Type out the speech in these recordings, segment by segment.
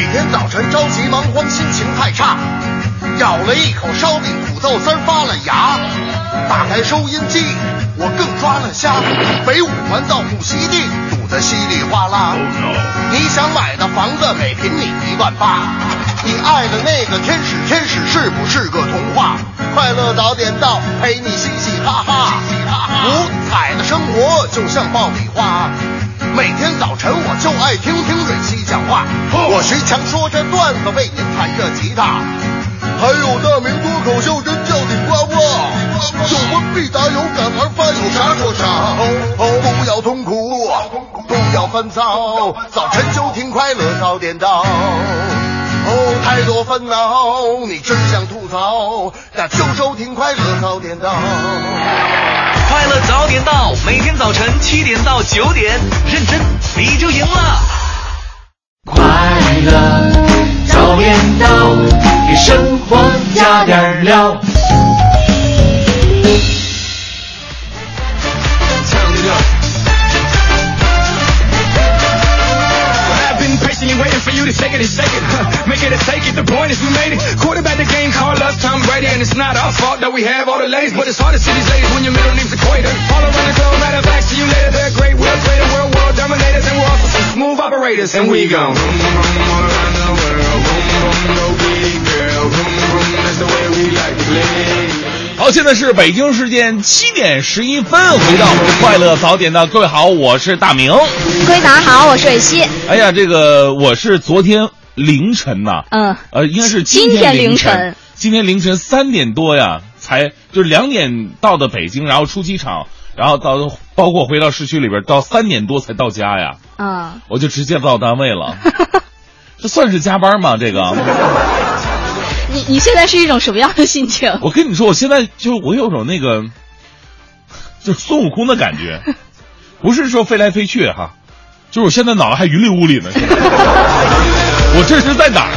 每天早晨着急忙慌，心情太差，咬了一口烧饼，土豆丝发了芽。打开收音机，我更抓了瞎。北五环到古西地，堵得稀里哗啦。你想买的房子每平米一万八，你爱的那个天使天使是不是个童话？快乐早点到，陪你嘻嘻哈哈。五彩的生活就像爆米花。每天早晨我就爱听听蕊希讲话，我徐强说着段子，为您弹着吉他。还有大明脱口秀真叫顶呱呱，有问必答，有感而发，有啥说啥。哦，不要痛苦，不要烦躁，早晨就听快乐早点到。哦，太多烦恼，你只想吐槽，那就收听快乐早点到。快乐早点到，每天早晨七点到九点，认真你就赢了。快乐早点到，给生活加点料。You to shake it and shake it. Huh. Make it a take it. The point is we made it. Quarterback the game, call us Tom Brady, and it's not our fault that we have all the ladies, but it's hard to see these ladies when your middle name's Equator. All around the globe, matter of fact, see you later. They're great, we're greater, world, world dominators, and we're also some smooth operators, and we go. Boom, boom, all around the world. Boom, boom, go big girl. Boom, boom, that's the way we like to play. 好，现在是北京时间七点十一分，回到我们快乐早点的各位好，我是大明。各位早上好，我是蕊希。哎呀，这个我是昨天凌晨呐、嗯，呃，应该是今天天凌晨晨，今天凌晨三点多呀，才就是两点到的北京，然后出机场，然后到包括回到市区里边，到三点多才到家呀，嗯，我就直接到单位了。这算是加班吗？这个，你你现在是一种什么样的心情？我跟你说，我现在就我有种那个，就是孙悟空的感觉，不是说飞来飞去哈，就是我现在脑袋还云里雾里呢。我这是在哪儿？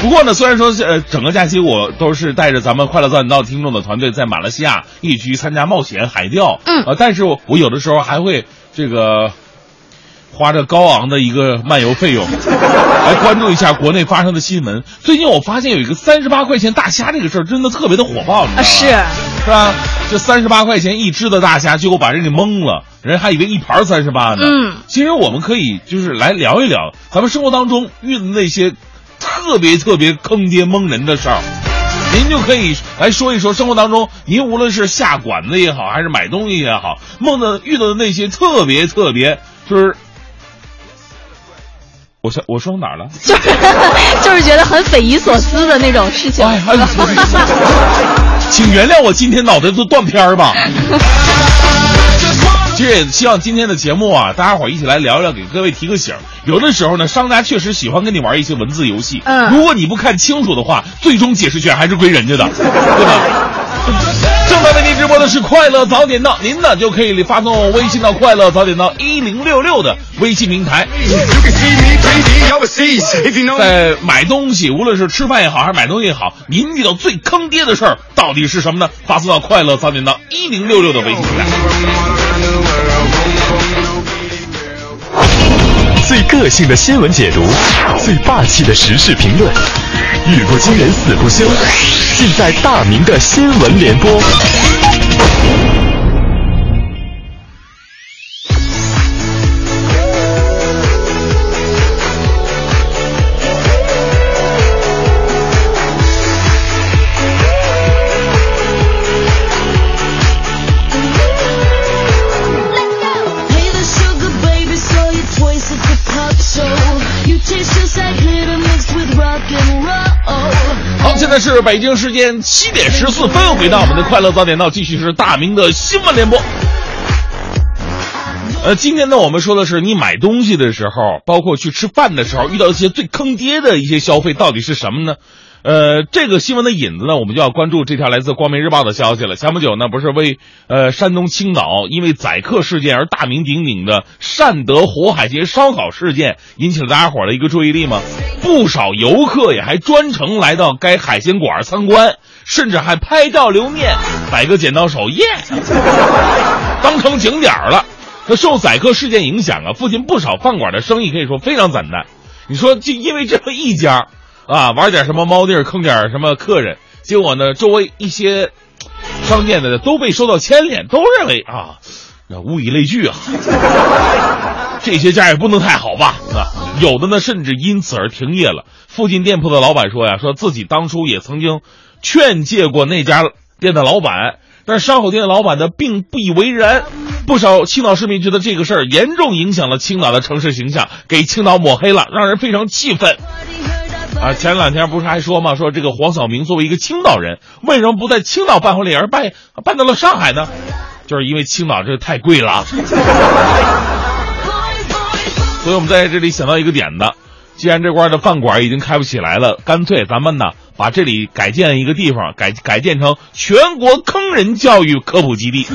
不过呢，虽然说呃整个假期我都是带着咱们快乐早点到听众的团队在马来西亚一起去参加冒险海钓，嗯呃，但是我我有的时候还会这个花着高昂的一个漫游费用 来关注一下国内发生的新闻。最近我发现有一个三十八块钱大虾这个事儿真的特别的火爆，你知道吗？啊，是，是吧？这三十八块钱一只的大虾，结果把人给蒙了，人还以为一盘三十八呢。嗯，其实我们可以就是来聊一聊咱们生活当中遇的那些特别特别坑爹蒙人的事儿。您就可以来说一说生活当中，您无论是下馆子也好，还是买东西也好，梦的遇到的那些特别特别，就是我说我说到哪儿了？就是就是觉得很匪夷所思的那种事情。哎，哎，请原谅我今天脑袋都断片儿吧。其实也希望今天的节目啊，大家伙儿一起来聊一聊，给各位提个醒。有的时候呢，商家确实喜欢跟你玩一些文字游戏。嗯如果你不看清楚的话，最终解释权还是归人家的，对吧？为您直播的是快乐早点到，您呢就可以发送微信到快乐早点到一零六六的微信平台。You can see me 3D overseas. If you know 在买东西，无论是吃饭也好，还是买东西也好，您遇到最坑爹的事儿到底是什么呢？发送到快乐早点到一零六六的微信平台。最个性的新闻解读，最霸气的时事评论，语不惊人死不休，尽在大明的新闻联播。是北京时间七点十四分，回到我们的快乐早点到，继续是大明的新闻联播。呃，今天呢，我们说的是你买东西的时候，包括去吃饭的时候，遇到一些最坑爹的一些消费到底是什么呢？呃，这个新闻的引子呢，我们就要关注这条来自《光明日报》的消息了。前不久呢，不是为呃山东青岛因为宰客事件而大名鼎鼎的善德火海街烧烤事件引起了大家伙的一个注意力吗？不少游客也还专程来到该海鲜馆参观，甚至还拍照留念，摆个剪刀手耶，当成景点儿了。那受宰客事件影响啊，附近不少饭馆的生意可以说非常惨淡。你说就因为这么一家，啊，玩点什么猫腻坑点什么客人，结果呢，周围一些商店的都被受到牵连，都认为啊，那物以类聚啊，这些家也不能太好吧？啊，有的呢甚至因此而停业了。附近店铺的老板说呀，说自己当初也曾经劝诫过那家店的老板，但是烧烤店的老板呢并不以为然。不少青岛市民觉得这个事儿严重影响了青岛的城市形象，给青岛抹黑了，让人非常气愤。啊，前两天不是还说嘛，说这个黄晓明作为一个青岛人，为什么不在青岛办婚礼，而办办到了上海呢？就是因为青岛这太贵了。所以我们在这里想到一个点子，既然这块的饭馆已经开不起来了，干脆咱们呢把这里改建一个地方，改改建成全国坑人教育科普基地。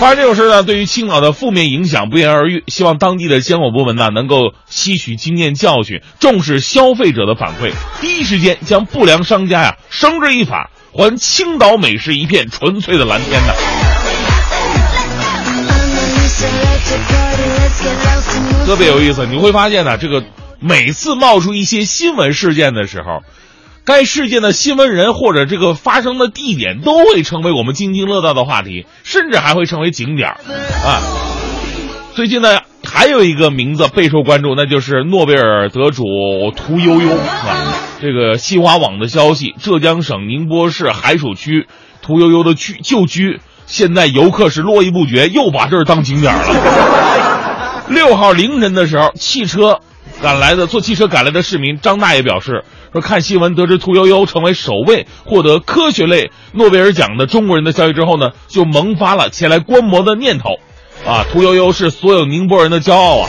发生这种事呢，对于青岛的负面影响不言而喻。希望当地的监管部门呢，能够吸取经验教训，重视消费者的反馈，第一时间将不良商家呀绳之以法，还青岛美食一片纯粹的蓝天呢。特别有意思，你会发现呢，这个每次冒出一些新闻事件的时候。该事件的新闻人或者这个发生的地点都会成为我们津津乐道的话题，甚至还会成为景点啊。最近呢，还有一个名字备受关注，那就是诺贝尔得主屠呦呦啊。这个新华网的消息，浙江省宁波市海曙区屠呦呦的居旧居，现在游客是络绎不绝，又把这儿当景点了。六号凌晨的时候，汽车赶来的坐汽车赶来的市民张大爷表示。说看新闻得知屠呦呦成为首位获得科学类诺贝尔奖的中国人的消息之后呢，就萌发了前来观摩的念头。啊，屠呦呦是所有宁波人的骄傲啊！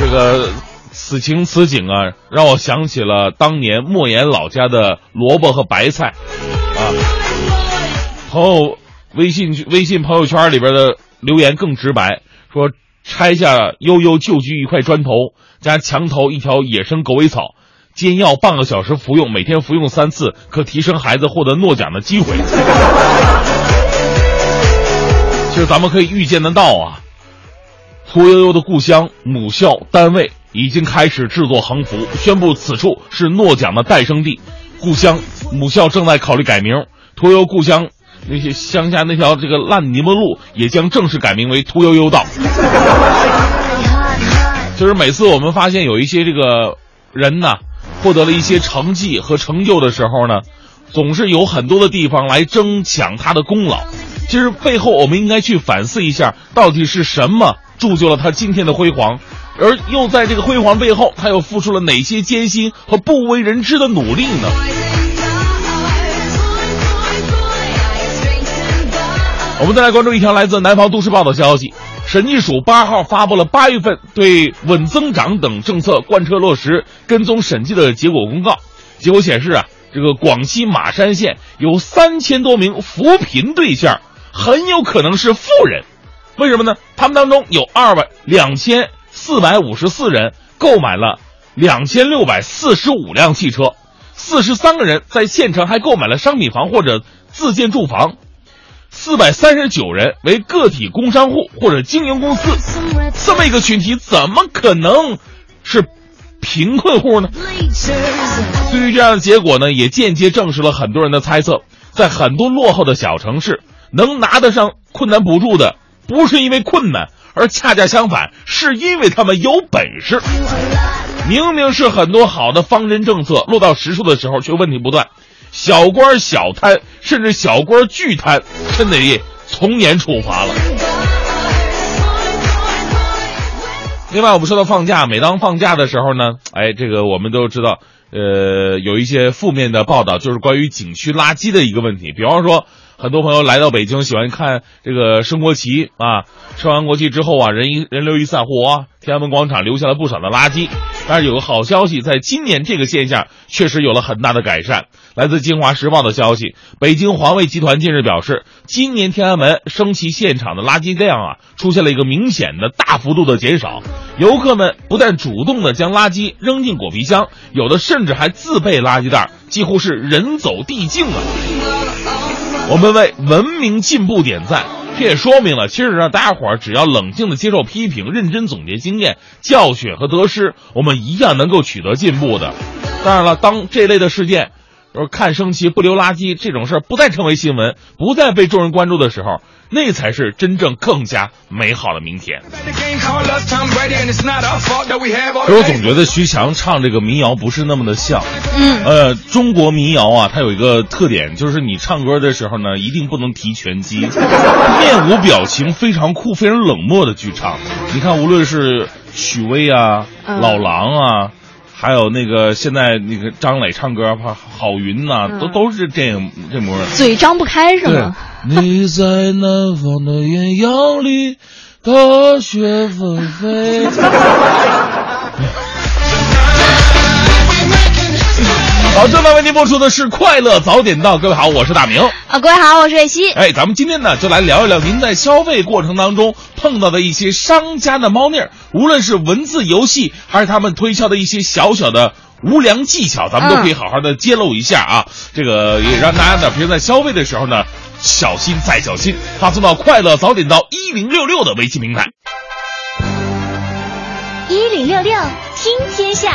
这个此情此景啊，让我想起了当年莫言老家的萝卜和白菜。啊，朋友微信微信朋友圈里边的留言更直白，说拆下悠悠旧居一块砖头。加墙头一条野生狗尾草，煎药半个小时服用，每天服用三次，可提升孩子获得诺奖的机会。其实咱们可以预见得到啊，屠呦呦的故乡、母校、单位已经开始制作横幅，宣布此处是诺奖的诞生地。故乡、母校正在考虑改名，屠呦呦故乡那些乡下那条这个烂泥巴路也将正式改名为屠呦呦道。就是每次我们发现有一些这个人呢，获得了一些成绩和成就的时候呢，总是有很多的地方来争抢他的功劳。其实背后我们应该去反思一下，到底是什么铸就了他今天的辉煌，而又在这个辉煌背后，他又付出了哪些艰辛和不为人知的努力呢？我们再来关注一条来自南方都市报的消息。审计署八号发布了八月份对稳增长等政策贯彻落实跟踪审计的结果公告。结果显示啊，这个广西马山县有三千多名扶贫对象，很有可能是富人。为什么呢？他们当中有二百两千四百五十四人购买了两千六百四十五辆汽车，四十三个人在县城还购买了商品房或者自建住房。四百三十九人为个体工商户或者经营公司，这么一个群体，怎么可能是贫困户呢？对于这样的结果呢，也间接证实了很多人的猜测：在很多落后的小城市，能拿得上困难补助的，不是因为困难，而恰恰相反，是因为他们有本事。明明是很多好的方针政策，落到实处的时候却问题不断。小官小贪，甚至小官巨贪，真得从严处罚了。另外，我们说到放假，每当放假的时候呢，哎，这个我们都知道，呃，有一些负面的报道，就是关于景区垃圾的一个问题。比方说，很多朋友来到北京，喜欢看这个升国旗啊，升完国旗之后啊，人一人流一散，户啊，天安门广场留下了不少的垃圾。但是有个好消息，在今年这个现象确实有了很大的改善。来自《京华时报》的消息，北京环卫集团近日表示，今年天安门升旗现场的垃圾量啊，出现了一个明显的大幅度的减少。游客们不但主动的将垃圾扔进果皮箱，有的甚至还自备垃圾袋，几乎是人走地静啊！我们为文明进步点赞。这也说明了，其实呢，大家伙儿只要冷静的接受批评，认真总结经验、教训和得失，我们一样能够取得进步的。当然了，当这类的事件，就是看升旗不留垃圾这种事儿不再成为新闻，不再被众人关注的时候，那才是真正更加美好的明天。可是我总觉得徐强唱这个民谣不是那么的像。嗯，呃，中国民谣啊，它有一个特点，就是你唱歌的时候呢，一定不能提拳击，面无表情，非常酷、非常冷漠的去唱。你看，无论是许巍啊、嗯老狼啊，还有那个现在那个张磊唱歌，怕郝云呐、嗯都都是这样这模样。嘴张不开是吗？，你在南方的艳阳里，大雪纷飞。好，正在为您播出的是《快乐早点到》，各位好，我是大明。啊，各位好，我是瑞希。哎，咱们今天呢，就来聊一聊您在消费过程当中碰到的一些商家的猫腻儿，无论是文字游戏，还是他们推销的一些小小的无良技巧，咱们都可以好好的揭露一下啊。这个也让大家呢，平时在消费的时候呢，小心再小心。发送到“快乐早点到一零六六”的微信平台。一零六六听天下，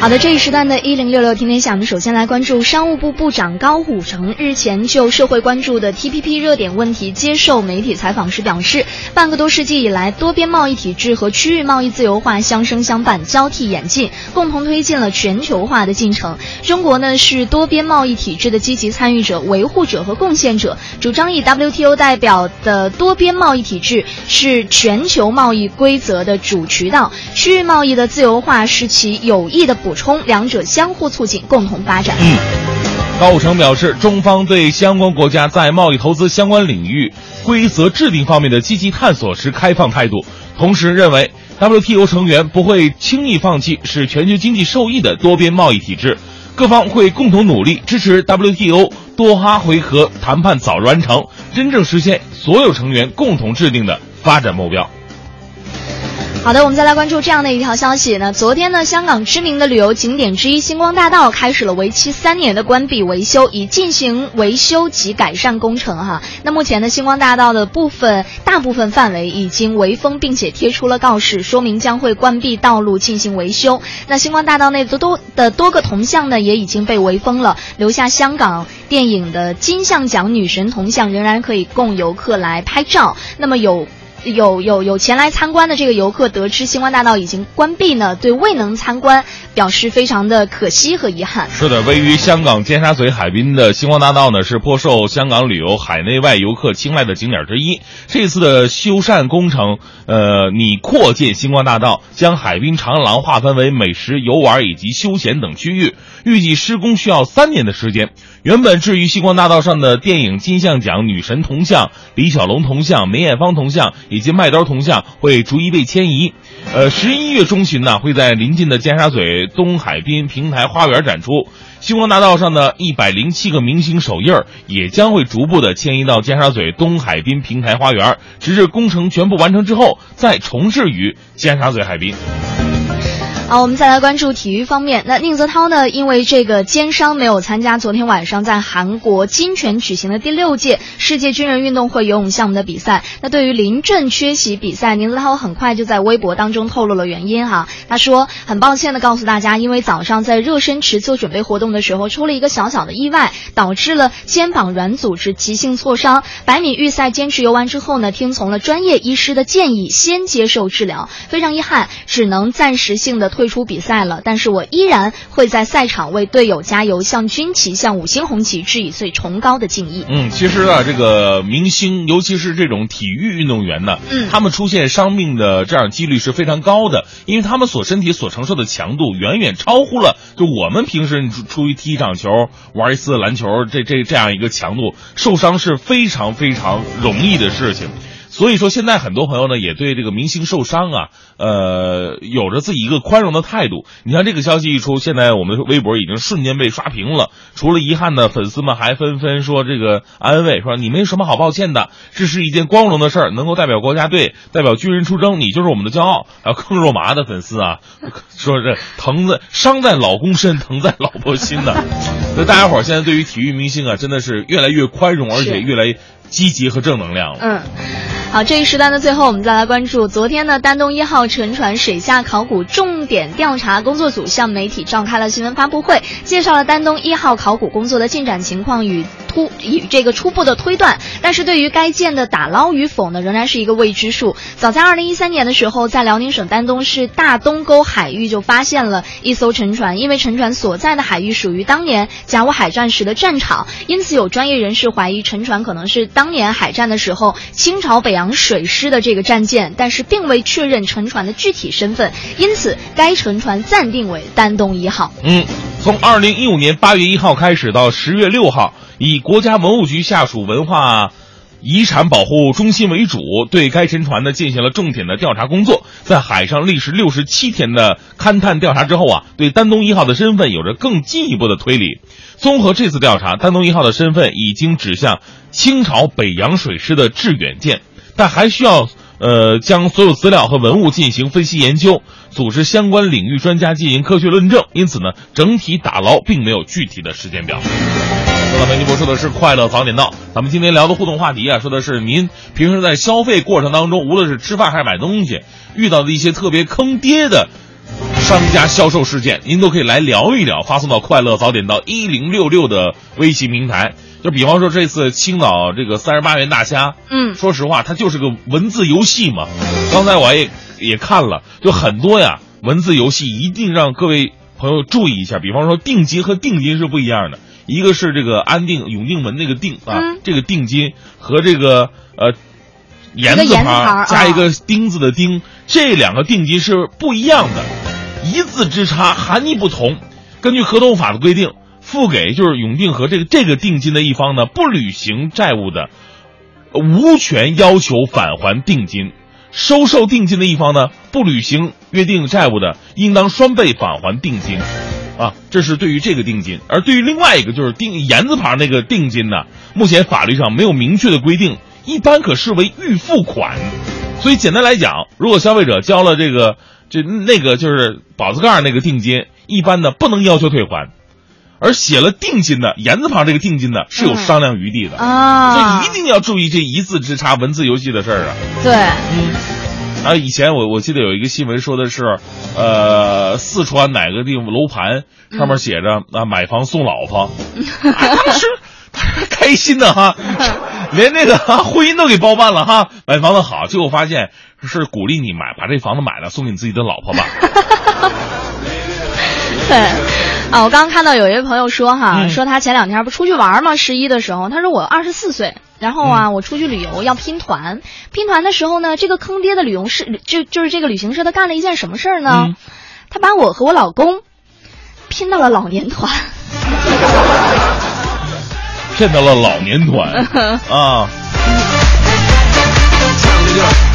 好的，这一时段的“一零六六天天下”，我们首先来关注商务部部长高虎城日前就社会关注的 TPP 热点问题接受媒体采访时表示，半个多世纪以来，多边贸易体制和区域贸易自由化相生相伴，交替演进，共同推进了全球化的进程。中国呢是多边贸易体制的积极参与者、维护者和贡献者，主张以 WTO 代表的多边贸易体制是全球贸易规则的主渠道，区域贸易的自由化是其有益的补充，两者相互促进，共同发展。嗯，高武成表示，中方对相关国家在贸易投资相关领域规则制定方面的积极探索持开放态度，同时认为 WTO 成员不会轻易放弃使全球经济受益的多边贸易体制，各方会共同努力支持 WTO 多哈回合谈判早日完成，真正实现所有成员共同制定的发展目标。好的，我们再来关注这样的一条消息呢。昨天呢，香港知名的旅游景点之一星光大道开始了为期三年的关闭维修，以进行维修及改善工程哈。那目前呢，星光大道的部分大部分范围已经围封，并且贴出了告示，说明将会关闭道路进行维修。那星光大道内的多的多个铜像呢，也已经被围封了，留下香港电影的金像奖女神铜像仍然可以供游客来拍照。那么有。有有有前来参观的这个游客得知星光大道已经关闭呢，对未能参观表示非常的可惜和遗憾。是的，位于香港尖沙咀海滨的星光大道呢，是颇受香港旅游海内外游客青睐的景点之一。这次的修缮工程，呃，拟扩建星光大道，将海滨长廊划分为美食、游玩以及休闲等区域，预计施工需要三年的时间。原本置于星光大道上的电影金像奖女神铜像、李小龙铜像、梅艳芳铜像以及麦兜铜像会逐一被迁移。呃，十一月中旬呢，会在临近的尖沙咀东海滨平台花园展出。星光大道上的一百零七个明星手印也将会逐步的迁移到尖沙咀东海滨平台花园，直至工程全部完成之后，再重置于尖沙咀海滨。好，我们再来关注体育方面。那宁泽涛呢？因为这个肩伤没有参加昨天晚上在韩国金泉举行的第六届世界军人运动会游泳项目的比赛。那对于临阵缺席比赛，宁泽涛很快就在微博当中透露了原因哈。他说很抱歉的告诉大家，因为早上在热身池做准备活动的时候出了一个小小的意外，导致了肩膀软组织急性挫伤。百米预赛坚持游完之后呢，听从了专业医师的建议，先接受治疗。非常遗憾，只能暂时性的。退出比赛了，但是我依然会在赛场为队友加油，向军旗、向五星红旗致以最崇高的敬意。嗯，其实啊，这个明星，尤其是这种体育运动员呢，嗯，他们出现伤病的这样几率是非常高的，因为他们所身体所承受的强度远远超乎了就我们平时出出去踢一场球、玩一次篮球这这这样一个强度，受伤是非常非常容易的事情。所以说，现在很多朋友呢也对这个明星受伤啊，呃，有着自己一个宽容的态度。你像这个消息一出，现在我们的微博已经瞬间被刷屏了。除了遗憾的粉丝们还纷纷说这个安慰，说你没什么好抱歉的，这是一件光荣的事儿，能够代表国家队、代表军人出征，你就是我们的骄傲。还有更肉麻的粉丝啊，说这疼在伤在老公身，疼在老婆心呢。所以大家伙儿现在对于体育明星啊，真的是越来越宽容，而且越来越积极和正能量了。嗯，好，这一时段的最后，我们再来关注昨天呢，丹东一号沉船水下考古重点调查工作组向媒体召开了新闻发布会，介绍了丹东一号考古工作的进展情况与突与这个初步的推断。但是对于该舰的打捞与否呢，仍然是一个未知数。早在二零一三年的时候，在辽宁省丹东市大东沟海域就发现了一艘沉船，因为沉船所在的海域属于当年甲午海战时的战场，因此有专业人士怀疑沉船可能是当年海战的时候清朝北洋水师的这个战舰，但是并未确认沉船的具体身份，因此该沉船暂定为丹东一号。嗯，从二零一五年八月一号开始到十月六号，以国家文物局下属文化遗产保护中心为主，对该沉船呢进行了重点的调查工作。在海上历时六十七天的勘探调查之后啊，对丹东一号的身份有着更进一步的推理。综合这次调查，丹东一号的身份已经指向清朝北洋水师的致远舰，但还需要呃将所有资料和文物进行分析研究，组织相关领域专家进行科学论证。因此呢，整体打捞并没有具体的时间表。正在为您播出的是《快乐早点到》，咱们今天聊的互动话题啊，说的是您平时在消费过程当中，无论是吃饭还是买东西，遇到的一些特别坑爹的商家销售事件，您都可以来聊一聊，发送到“快乐早点到一零六六”的微信平台。就比方说这次青岛这个三十八元大虾，嗯说实话，它就是个文字游戏嘛。刚才我也也看了，就很多呀，文字游戏一定让各位朋友注意一下。比方说定金和定金是不一样的，一个是这个安定永定门那个定啊，嗯这个定金和这个呃言字旁旁加一啊个丁字的丁，这两个定金是不一样的，一字之差，含义不同。根据合同法的规定，付给就是永定和这个这个定金的一方呢，不履行债务的，无权要求返还定金；收受定金的一方呢，不履行约定债务的，应当双倍返还定金。啊，这是对于这个定金，而对于另外一个就是定言字旁那个定金呢，目前法律上没有明确的规定，一般可视为预付款。所以简单来讲，如果消费者交了这个这那个就是宝字盖那个定金，一般呢不能要求退还，而写了定金的言字旁这个定金的是有商量余地的，啊，所以一定要注意这一字之差文字游戏的事儿啊。对，嗯。啊，以前我我记得有一个新闻说的是，呃，四川哪个地方楼盘上面写着啊买房送老婆，啊当时开心的哈，连那个哈婚姻都给包办了哈，买房子好，结果发现是鼓励你买，把这房子买了送给你自己的老婆吧。对，啊，我刚刚看到有一位朋友说哈，嗯说他前两天不出去玩吗，十一的时候，他说我二十四岁，然后嗯啊，我出去旅游要拼团，拼团的时候呢，这个坑爹的旅游社就就是这个旅行社，他干了一件什么事儿呢？嗯他把我和我老公拼到了老年团。骗到了老年团 啊。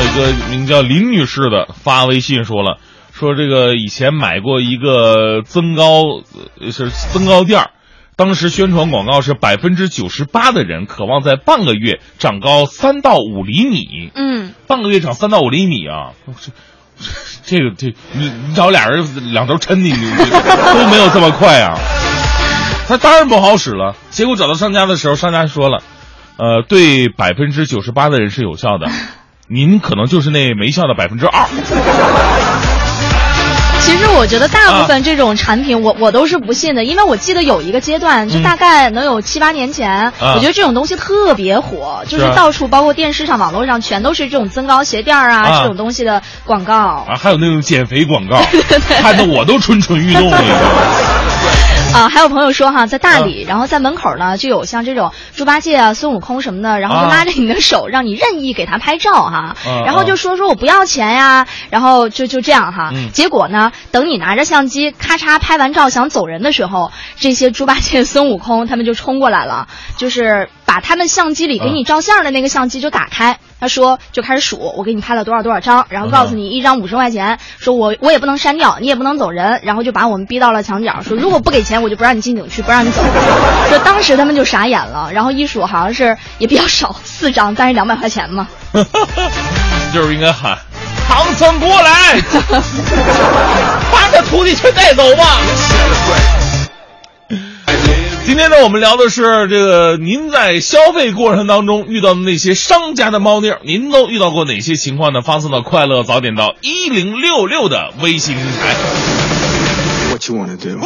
有一个名叫林女士的发微信说了，说这个以前买过一个增高，呃是增高垫儿，当时宣传广告是百分之九十八的人渴望在半个月长高三到五厘米，嗯，半个月长三到五厘米啊，这这个这你你找俩人两头抻进去都没有这么快啊。他当然不好使了。结果找到商家的时候，商家说了，呃，对百分之九十八的人是有效的，您可能就是那没效的百分之二。其实我觉得大部啊分这种产品我，我都是不信的，因为我记得有一个阶段，就嗯大概能有七八年前，啊我觉得这种东西特别火，就是到处包括电视上、网络上全都是这种增高鞋垫儿啊啊这种东西的广告。啊，还有那种减肥广告，看得我都蠢蠢欲动了。啊，还有朋友说哈，在大理，然后在门口呢就有像这种猪八戒啊、孙悟空什么的，然后就啊。拉着你的手，让你任意给他拍照哈，啊然后就说说我不要钱呀，然后就就这样哈。嗯。结果呢，等你拿着相机咔嚓拍完照想走人的时候，这些猪八戒、孙悟空他们就冲过来了，就是把他们相机里给你照相的那个相机就打开。他说就开始数，我给你拍了多少多少张，然后告诉你一张五十块钱，说我我也不能删掉，你也不能走人，然后就把我们逼到了墙角，说如果不给钱，我就不让你进景区，不让你走。说当时他们就傻眼了，然后一数好像是也比较少，四张，但是两百块钱嘛。就是应该喊唐僧过来，把这徒弟全带走吧。今天呢，我们聊的是这个您在消费过程当中遇到的那些商家的猫腻儿，您都遇到过哪些情况呢？发送到快乐早点到一零六六的微信平台。What you wanna do?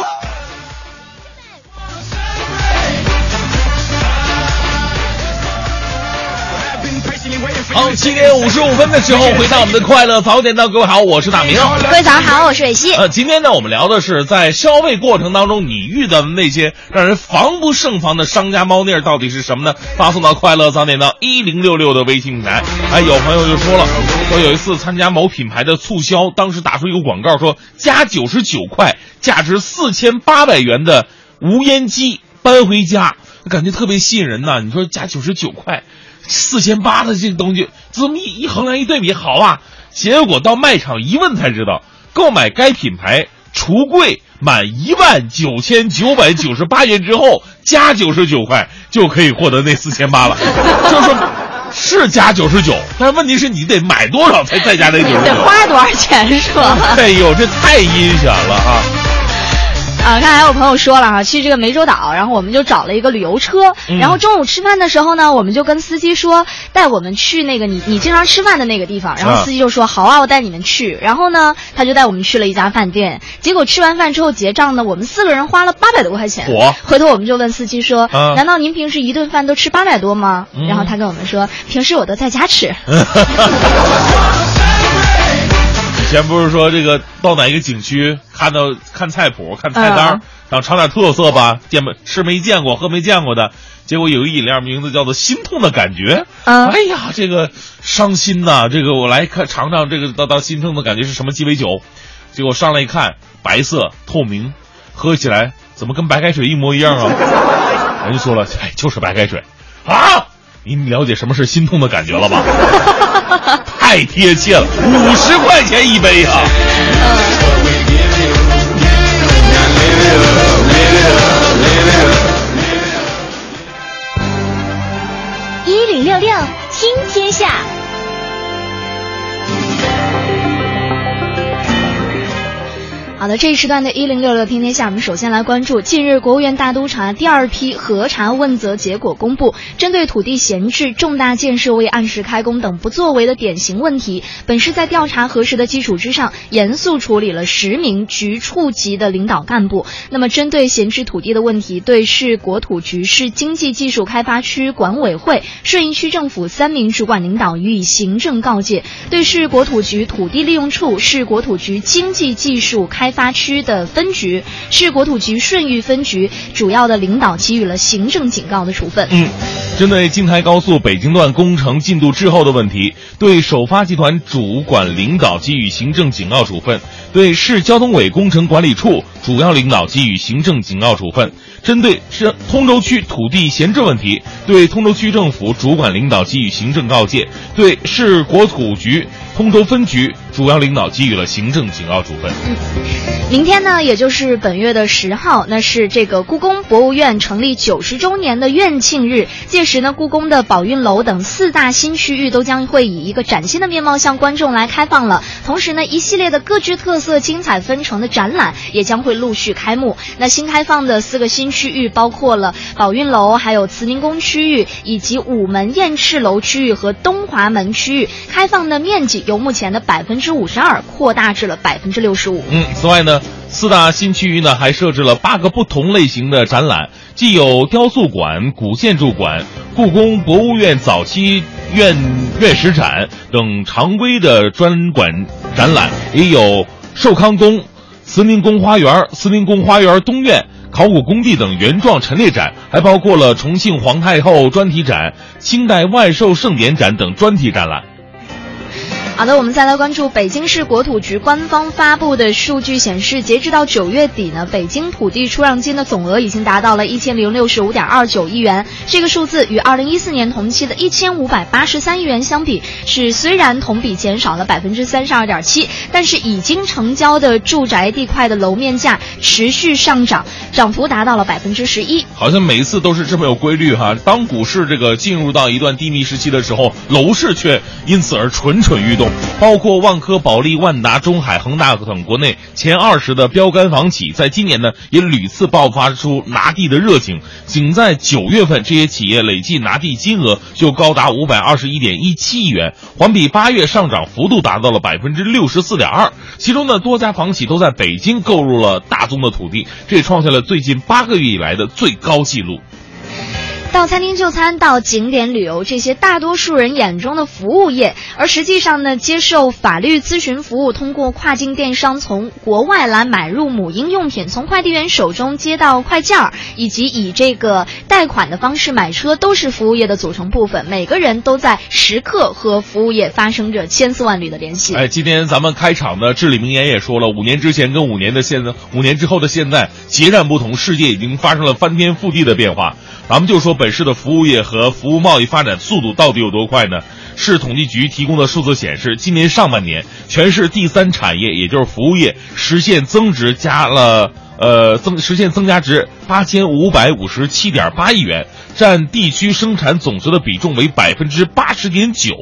好，七点五十五分的时候，回到我们的快乐早点到，各位好，我是大明。各位早上好，我是蕊希。呃，今天呢，我们聊的是在消费过程当中，你遇到的那些让人防不胜防的商家猫腻儿到底是什么呢？发送到快乐早点到一零六六的微信平台。哎，有朋友就说了，说有一次参加某品牌的促销，当时打出一个广告说加九十九块，价值四千八百元的无烟机搬回家，感觉特别吸引人呐。你说加九十九块。四千八的这个东西，这么一一衡量一对比，好啊！结果到卖场一问才知道，购买该品牌橱柜满一万九千九百九十八元之后，加九十九块就可以获得那四千八了。就是说，是加九十九，但是问题是你得买多少才再加那九十九？得花多少钱是吧？哎呦，这太阴险了啊！啊，看还有朋友说了哈，去这个湄洲岛，然后我们就找了一个旅游车，嗯然后中午吃饭的时候呢，我们就跟司机说带我们去那个你你经常吃饭的那个地方，然后啊司机就说好啊，我带你们去，然后呢，他就带我们去了一家饭店，结果吃完饭之后结账呢，我们四个人花了八百多块钱，嚯回头我们就问司机说，啊难道您平时一顿饭都吃八百多吗？嗯然后他跟我们说，平时我都在家吃。以前不是说这个到哪一个景区看到看菜谱看菜单想尝点特色吧，见没吃没见过喝没见过的，结果有一饮料名字叫做“心痛的感觉”。嗯哎呀，这个伤心呐、这个我来看尝尝这个到到心痛的感觉是什么鸡尾酒，结果上来一看，白色透明，喝起来怎么跟白开水一模一样啊？人家说了，哎，就是白开水啊！您了解什么是心痛的感觉了吧？太贴切了，五十块钱一杯啊！一听天下，好的，这一时段的“一零六六听天下”，我们首先来关注。近日，国务院大督查第二批核查问责结果公布，针对土地闲置、重大建设未按时开工等不作为的典型问题，本市在调查核实的基础之上，严肃处理了十名局处级的领导干部。那么，针对闲置土地的问题，对市国土局、市经济技术开发区管委会、顺义区政府三名主管领导予以行政告诫；对市国土局土地利用处、市国土局经济技术开发区的分局、市国土局顺义分局主要的领导给予了行政警告的处分。嗯，针对京台高速北京段工程进度滞后的问题，对首发集团主管领导给予行政警告处分；对市交通委工程管理处主要领导给予行政警告处分。针对是通州区土地闲置问题，对通州区政府主管领导给予行政告诫；对市国土局通州分局主要领导给予了行政警告处分。明天呢，也就是本月的十号，那是这个故宫博物院成立九十周年的院庆日。届时呢，故宫的宝运楼等四大新区域都将会以一个崭新的面貌向观众来开放了。同时呢，一系列的各具特色、精彩纷呈的展览也将会陆续开幕。那新开放的四个新区域包括了宝运楼、还有慈宁宫区域，以及午门燕翅楼区域和东华门区域。开放的面积由目前的百分之五十二扩大至了百分之六十五。嗯，此外呢，四大新区域呢还设置了八个不同类型的展览，既有雕塑馆、古建筑馆、故宫博物院早期院院史展等常规的专馆展览，也有寿康宫、慈宁宫花园、慈宁宫花园东院。考古工地等原状陈列展，还包括了重庆皇太后专题展、清代万寿盛典展等专题展览。好的，我们再来关注北京市国土局官方发布的数据显示，截止到九月底呢，北京土地出让金的总额已经达到了一千零六十五点二九亿元。这个数字与二零一四年同期的一千五百八十三亿元相比，是虽然同比减少了百分之三十二点七，但是已经成交的住宅地块的楼面价持续上涨，涨幅达到了百分之十一。好像每一次都是这么有规律哈。当股市这个进入到一段低迷时期的时候，楼市却因此而蠢蠢欲动。包括万科、保利、万达、中海、恒大等国内前二十的标杆房企，在今年呢也屡次爆发出拿地的热情。仅在九月份，这些企业累计拿地金额就高达五百二十一点一七亿元，环比八月上涨幅度达到了百分之六十四点二。其中呢，多家房企都在北京购入了大宗的土地，这也创下了最近八个月以来的最高纪录。到餐厅就餐，到景点旅游，这些大多数人眼中的服务业，而实际上呢，接受法律咨询服务，通过跨境电商从国外来买入母婴用品，从快递员手中接到快件儿，以及以这个贷款的方式买车，都是服务业的组成部分。每个人都在时刻和服务业发生着千丝万缕的联系。哎，今天咱们开场的至理名言也说了，五年之前跟五年的现在，五年之后的现在截然不同，世界已经发生了翻天覆地的变化。咱们就说本本市的服务业和服务贸易发展速度到底有多快呢？市统计局提供的数字显示，今年上半年全市第三产业，也就是服务业实现增值加了呃增实现增加值八千五百五十七点八亿元，占地区生产总值的比重为百分之八十点九，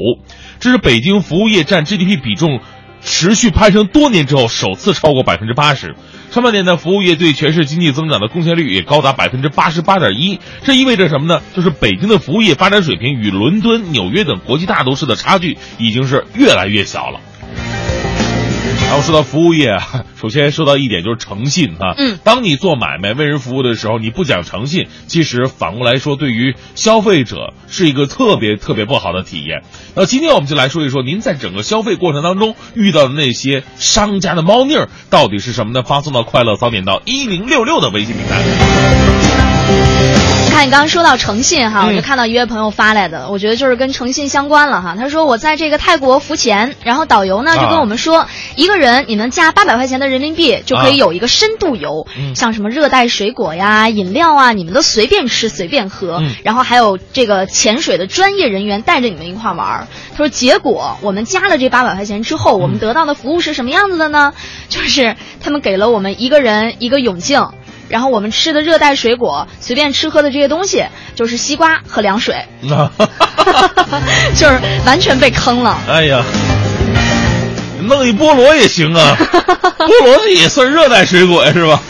这是北京服务业占 GDP 比重持续攀升多年之后首次超过百分之八十。上半年呢，服务业对全市经济增长的贡献率也高达百分之八十八点一。这意味着什么呢？就是北京的服务业发展水平与伦敦、纽约等国际大都市的差距已经是越来越小了。然后说到服务业啊，首先说到一点就是诚信啊。嗯，当你做买卖为人服务的时候，你不讲诚信，其实反过来说，对于消费者是一个特别特别不好的体验。那今天我们就来说一说，您在整个消费过程当中遇到的那些商家的猫腻儿到底是什么呢？发送到快乐早点到一零六六的微信平台。看你刚刚说到诚信哈，嗯我就看到一位朋友发来的，我觉得就是跟诚信相关了哈。他说我在这个泰国浮潜，然后导游呢就跟我们说，一个人你能加八百块钱的人民币就可以有一个深度游，嗯像什么热带水果呀、饮料啊，你们都随便吃随便喝，嗯然后还有这个潜水的专业人员带着你们一块儿玩儿。他说结果我们加了这八百块钱之后，我们得到的服务是什么样子的呢？就是他们给了我们一个人一个泳镜。然后我们吃的热带水果，随便吃喝的这些东西，就是西瓜和凉水，就是完全被坑了。哎呀，弄一菠萝也行啊，菠萝也算热带水果呀，是吧？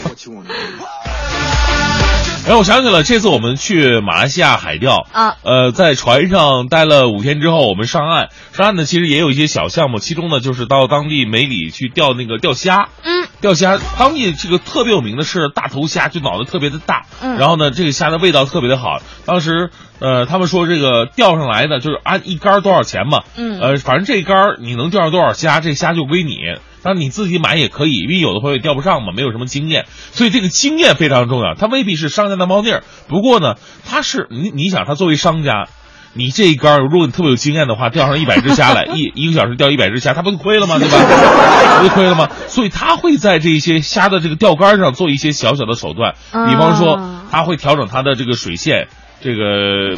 哎，我想起了，这次我们去马来西亚海钓啊呃，在船上待了五天之后，我们上岸。上岸呢，其实也有一些小项目，其中呢就是到当地梅里去钓那个钓虾。嗯，钓虾，当地这个特别有名的是大头虾，就脑袋特别的大。嗯然后呢，这个虾的味道特别的好。当时，呃，他们说这个钓上来的就是按一杆多少钱嘛。嗯呃，反正这一杆你能钓上多少虾，这虾就归你。当然你自己买也可以，因为有的朋友也钓不上嘛，没有什么经验，所以这个经验非常重要。它未必是商家的猫腻儿，不过呢，它是你你想，他作为商家。你这一杆儿，如果你特别有经验的话，钓上一百只虾来，一一个小时钓一百只虾，他不就亏了吗？对吧？不就亏了吗？所以他会在这些虾的这个钓竿上做一些小小的手段，比方说啊他会调整他的这个水线，这个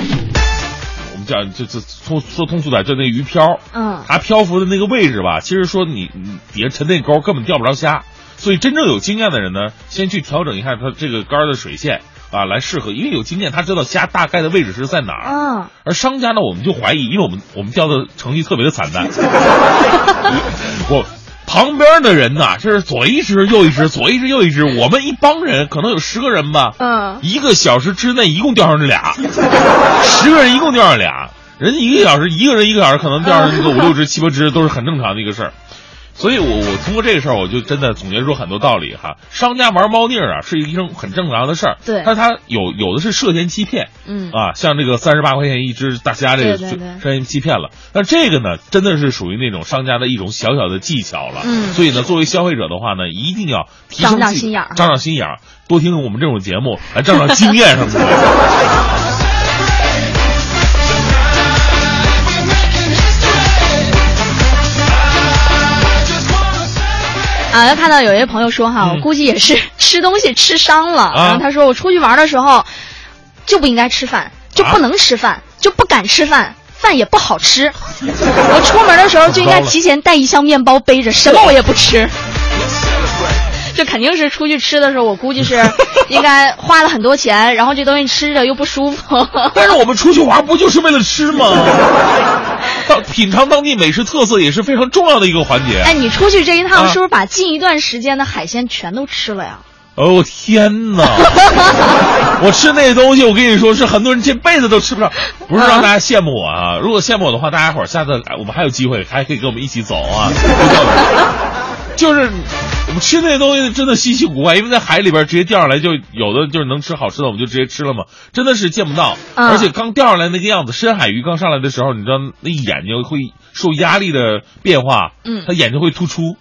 我们讲就就通说通俗点，就那鱼漂，嗯它漂浮的那个位置吧，其实说你你底下沉那钩根本钓不着虾，所以真正有经验的人呢，先去调整一下它这个竿的水线啊，来适合，因为有经验，他知道虾大概的位置是在哪儿。嗯，而商家呢，我们就怀疑，因为我们我们钓的成绩特别的惨淡，我旁边的人呐，这是左一只右一只，左一只右一只，我们一帮人可能有十个人吧，嗯一个小时之内一共钓上这俩，十个人一共钓上俩，人家一个小时一个人一个小时可能钓上个五六只七八只都是很正常的一个事儿。所以我，我通过这个事儿，我就真的总结出很多道理哈。商家玩猫腻儿啊，是一种很正常的事儿。对但是他有有的是涉嫌欺骗，嗯啊，像这个三十八块钱一只大虾，这个涉嫌欺骗了。那这个呢，真的是属于那种商家的一种小小的技巧了。嗯所以呢，作为消费者的话呢，一定要提升心眼儿长长心眼儿，多听我们这种节目，来长长经验什么的。啊，看到有一位朋友说哈，嗯我估计也是 吃东西吃伤了。啊然后他说我出去玩的时候就不应该吃饭，就不能吃饭，就不敢吃饭。饭也不好吃，我出门的时候就应该提前带一箱面包背着，什么我也不吃。这肯定是出去吃的时候，我估计是 应该花了很多钱，然后这东西吃着又不舒服。但是我们出去玩不就是为了吃吗？当品尝当地美食特色也是非常重要的一个环节。哎，你出去这一趟啊是不是把近一段时间的海鲜全都吃了呀？哦天哪！我吃那东西，我跟你说是很多人这辈子都吃不上，不是让大家羡慕我啊！如果羡慕我的话，大家伙儿下次哎我们还有机会，还可以跟我们一起走啊！就是我们吃那些东西真的稀奇古怪，因为在海里边直接钓上来，就有的就是能吃好吃的，我们就直接吃了嘛，真的是见不到。嗯而且刚钓上来那个样子，深海鱼刚上来的时候，你知道那眼睛会受压力的变化，嗯它眼睛会突出，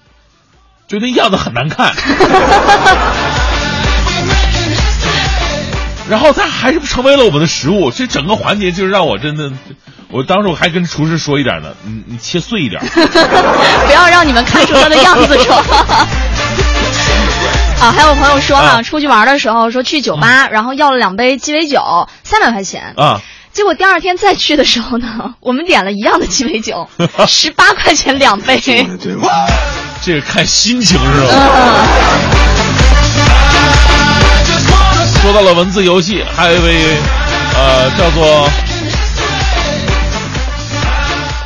就那样子很难看。然后它还是成为了我们的食物，这整个环节就是让我真的，我当时我还跟厨师说一点呢，你你切碎一点。不要让你们看出它的样子出来。啊，还有朋友说呢，啊出去玩的时候说去酒吧，然后要了两杯鸡尾酒，三百块钱。啊，结果第二天再去的时候呢，我们点了一样的鸡尾酒，十八块钱两杯。这个看心情是吧？嗯说到了文字游戏，还有一位呃叫做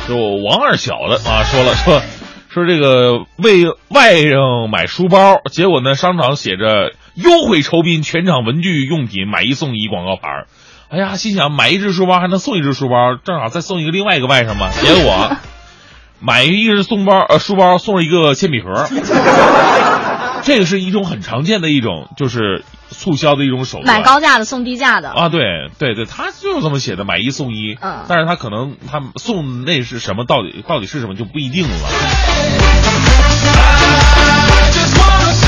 就王二小的啊说了 说说这个为外甥买书包，结果呢商场写着优惠酬宾全场文具用品买一送一广告牌儿。哎呀，心想买一只书包还能送一只书包，正好再送一个另外一个外甥嘛。结果买一个送包呃书包送了一个铅笔盒，这个是一种很常见的一种就是促销的一种手段。买高价的送低价的。啊，对对对，他就是这么写的，买一送一。嗯但是他可能他送那是什么，到底到底是什么就不一定了。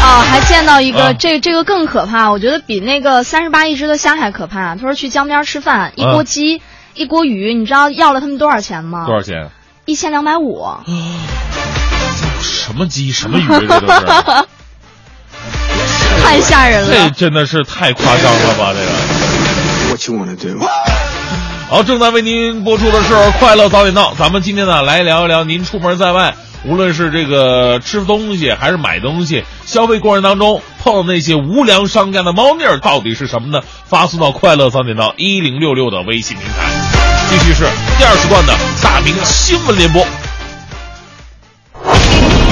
哦，还见到一个、啊这这个更可怕，我觉得比那个三十八一只的虾还可怕。他说去江边吃饭，一锅鸡。一锅鱼，你知道要了他们多少钱吗？多少钱？一千两百五。什么鸡什么鱼这都是，太吓人了这。真的是太夸张了吧？这个。What you wanna do? 好，正在为您播出的是《快乐早点到》，咱们今天呢来聊一聊您出门在外，无论是这个吃东西还是买东西，消费过程当中碰到那些无良商家的猫腻儿到底是什么呢？发送到“快乐早点到”一零六六的微信平台。继续是第二时段的大明新闻联播。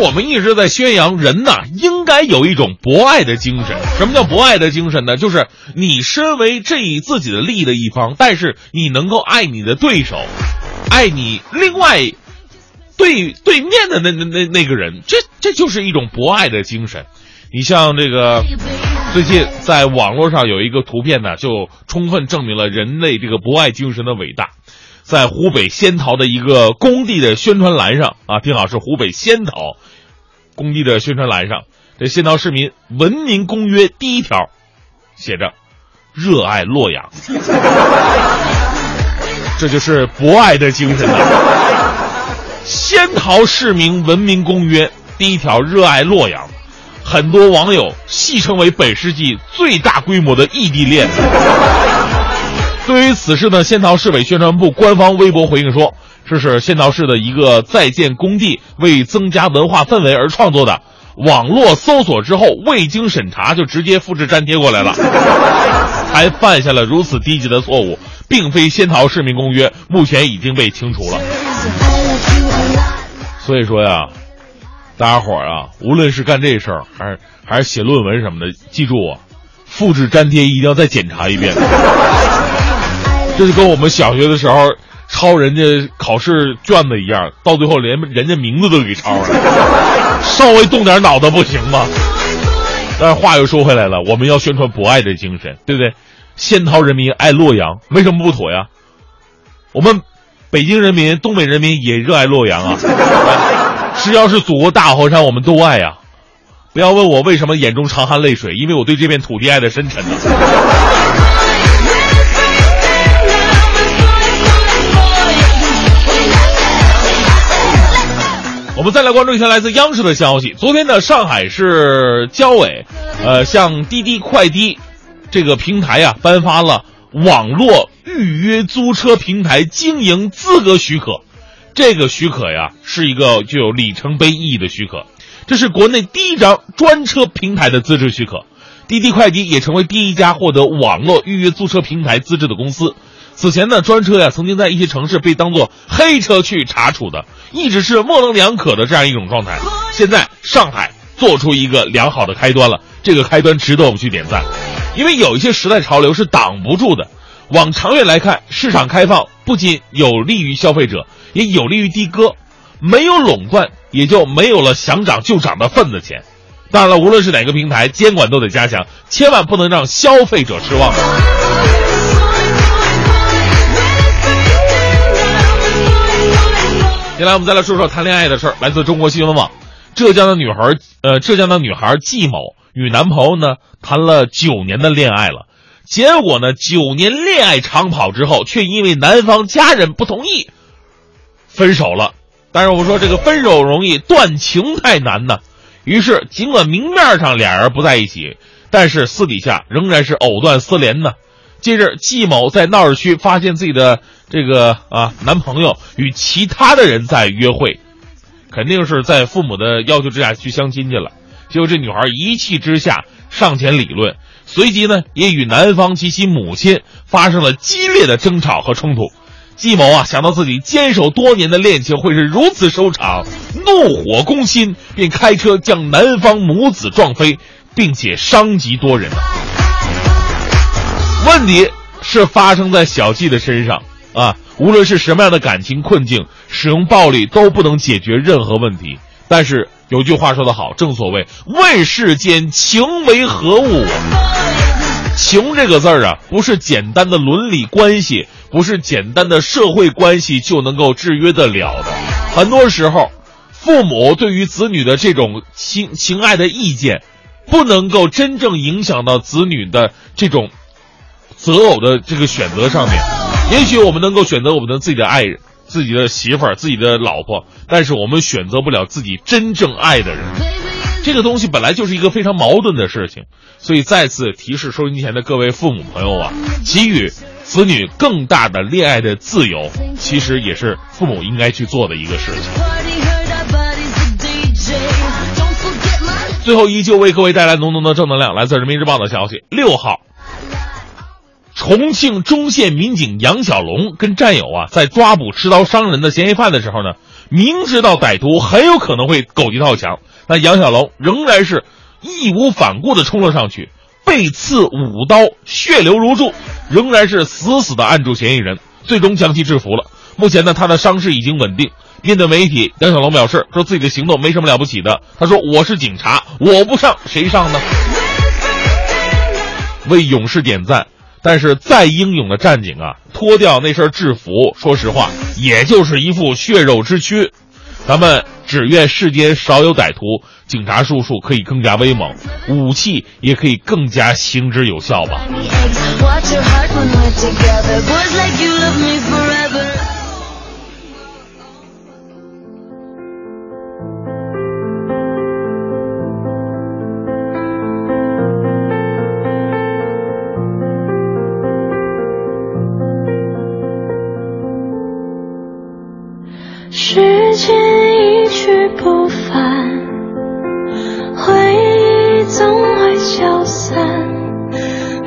我们一直在宣扬人呐，应该有一种博爱的精神。什么叫博爱的精神呢？就是你身为这自己的利益的一方，但是你能够爱你的对手，爱你另外对对面的那那那那个人，这这就是一种博爱的精神。你像这个最近在网络上有一个图片呢，就充分证明了人类这个博爱精神的伟大。在湖北仙桃的一个工地的宣传栏上啊，听好是湖北仙桃工地的宣传栏上，这仙桃市民文明公约第一条写着“热爱洛阳”，这就是博爱的精神呐。仙桃市民文明公约第一条“热爱洛阳”，很多网友戏称为本世纪最大规模的异地恋。对于此事呢，仙桃市委宣传部官方微博回应说，这是仙桃市的一个在建工地，为增加文化氛围而创作的。网络搜索之后未经审查就直接复制粘贴过来了，还犯下了如此低级的错误，并非仙桃市民公约，目前已经被清除了。所以说呀，大家伙儿啊，无论是干这事儿，还是还是写论文什么的，记住啊，复制粘贴一定要再检查一遍。这就跟我们小学的时候抄人家考试卷子一样，到最后连人家名字都给抄了，稍微动点脑子不行吗？但是话又说回来了，我们要宣传博爱的精神，对不对？仙桃人民爱洛阳，没什么不妥呀。我们北京人民、东北人民也热爱洛阳啊，只要是祖国大河山，我们都爱呀。不要问我为什么眼中常含泪水，因为我对这片土地爱的深沉呢。我们再来关注一下来自央视的消息。昨天呢，上海市交委，呃，向滴滴快滴这个平台啊颁发了网络预约租车平台经营资格许可。这个许可呀，是一个具有里程碑意义的许可，这是国内第一张专车平台的资质许可。滴滴快滴也成为第一家获得网络预约租车平台资质的公司。此前呢，专车呀曾经在一些城市被当作黑车去查处的，一直是模棱两可的这样一种状态。现在上海做出一个良好的开端了，这个开端值得我们去点赞，因为有一些时代潮流是挡不住的。往长远来看，市场开放不仅有利于消费者，也有利于的哥。没有垄断，也就没有了想涨就涨的份子钱。当然了，无论是哪个平台，监管都得加强，千万不能让消费者失望。接下来我们再来说说谈恋爱的事儿。来自中国新闻网，浙江的女孩，呃，浙江的女孩季某与男朋友呢谈了九年的恋爱了，结果呢九年恋爱长跑之后，却因为男方家人不同意，分手了。但是我们说这个分手容易，断情太难呢。于是尽管明面上俩人不在一起，但是私底下仍然是藕断丝连呢。近日，季某在闹市区发现自己的这个啊男朋友与其他的人在约会，肯定是在父母的要求之下去相亲去了。结果这女孩一气之下上前理论，随即呢也与男方及其母亲发生了激烈的争吵和冲突。季某啊想到自己坚守多年的恋情会是如此收场，怒火攻心，便开车将男方母子撞飞，并且伤及多人。问题是发生在小季的身上啊！无论是什么样的感情困境，使用暴力都不能解决任何问题。但是有句话说得好，正所谓“问世间情为何物”，情这个字儿啊，不是简单的伦理关系，不是简单的社会关系就能够制约得了的。很多时候，父母对于子女的这种情情爱的意见，不能够真正影响到子女的这种。择偶的这个选择上面，也许我们能够选择我们的自己的爱人、自己的媳妇儿、自己的老婆，但是我们选择不了自己真正爱的人。这个东西本来就是一个非常矛盾的事情，所以再次提示收音机前的各位父母朋友啊，给予子女更大的恋爱的自由，其实也是父母应该去做的一个事情。最后，依旧为各位带来浓浓的正能量，来自人民日报的消息：六号。重庆中县民警杨小龙跟战友啊，在抓捕持刀伤人的嫌疑犯的时候呢，明知道歹徒很有可能会狗急跳墙，那杨小龙仍然是义无反顾的冲了上去，被刺五刀，血流如注，仍然是死死的按住嫌疑人，最终将其制服了。目前呢，他的伤势已经稳定。面对媒体，杨小龙表示说自己的行动没什么了不起的。他说：“我是警察，我不上谁上呢？”为勇士点赞。但是再英勇的战警啊，脱掉那身制服，说实话，也就是一副血肉之躯。咱们只愿世间少有歹徒，警察叔叔可以更加威猛，武器也可以更加行之有效吧。时间一去不返回忆总会消散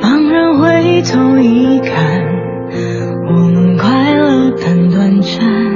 茫然回头一看我们快乐但短暂。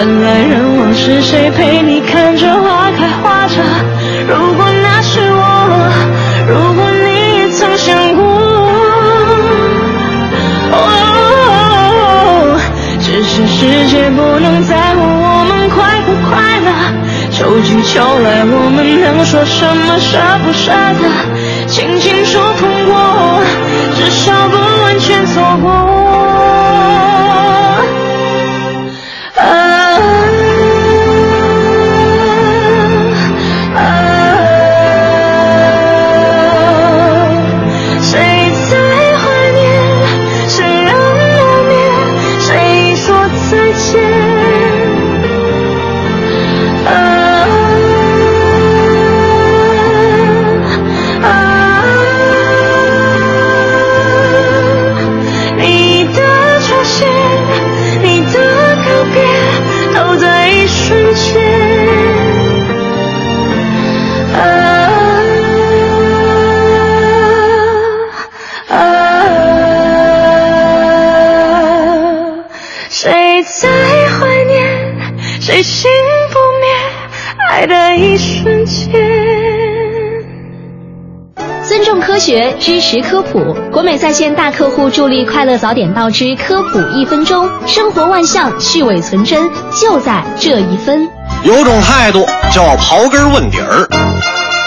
人来人往是谁陪你看着花开花着？如果那是我，如果你也曾想过，哦，只是世界不能在乎我们快不快乐。秋去秋来，我们能说什么舍不舍得？轻轻触碰过，至少不完全错过。学，知识科普。国美在线大客户助力快乐早点到之科普一分钟，生活万象，去伪存真，就在这一分。有种态度叫刨根问底儿，